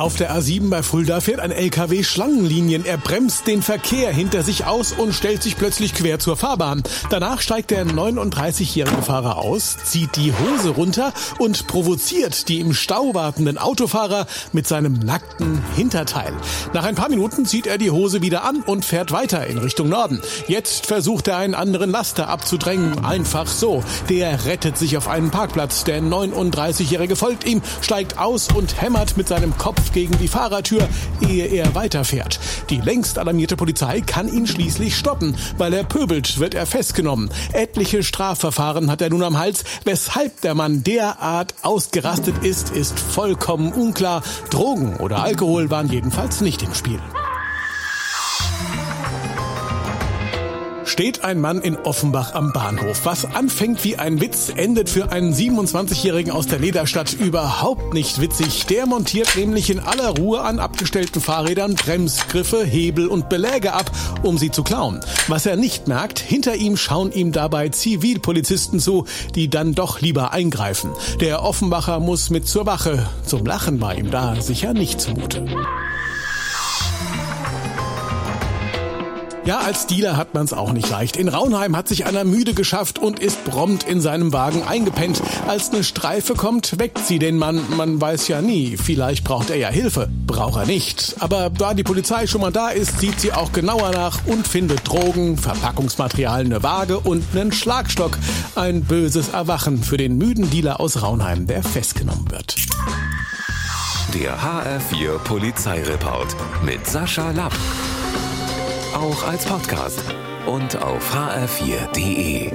Auf der A7 bei Fulda fährt ein LKW Schlangenlinien. Er bremst den Verkehr hinter sich aus und stellt sich plötzlich quer zur Fahrbahn. Danach steigt der 39-jährige Fahrer aus, zieht die Hose runter und provoziert die im Stau wartenden Autofahrer mit seinem nackten Hinterteil. Nach ein paar Minuten zieht er die Hose wieder an und fährt weiter in Richtung Norden. Jetzt versucht er einen anderen Laster abzudrängen. Einfach so. Der rettet sich auf einen Parkplatz. Der 39-jährige folgt ihm, steigt aus und hämmert mit seinem Kopf gegen die Fahrertür, ehe er weiterfährt. Die längst alarmierte Polizei kann ihn schließlich stoppen. Weil er pöbelt, wird er festgenommen. Etliche Strafverfahren hat er nun am Hals. Weshalb der Mann derart ausgerastet ist, ist vollkommen unklar. Drogen oder Alkohol waren jedenfalls nicht im Spiel. Steht ein Mann in Offenbach am Bahnhof. Was anfängt wie ein Witz, endet für einen 27-Jährigen aus der Lederstadt überhaupt nicht witzig. Der montiert nämlich in aller Ruhe an abgestellten Fahrrädern Bremsgriffe, Hebel und Beläge ab, um sie zu klauen. Was er nicht merkt, hinter ihm schauen ihm dabei Zivilpolizisten zu, die dann doch lieber eingreifen. Der Offenbacher muss mit zur Wache. Zum Lachen war ihm da sicher nicht zumute. Ja, als Dealer hat man's auch nicht leicht. In Raunheim hat sich einer müde geschafft und ist prompt in seinem Wagen eingepennt. Als eine Streife kommt, weckt sie den Mann. Man weiß ja nie. Vielleicht braucht er ja Hilfe. Braucht er nicht. Aber da die Polizei schon mal da ist, sieht sie auch genauer nach und findet Drogen, Verpackungsmaterial, eine Waage und einen Schlagstock. Ein böses Erwachen für den müden Dealer aus Raunheim, der festgenommen wird. Der HR4 Polizeireport mit Sascha Lapp auch als Podcast und auf hr4.de.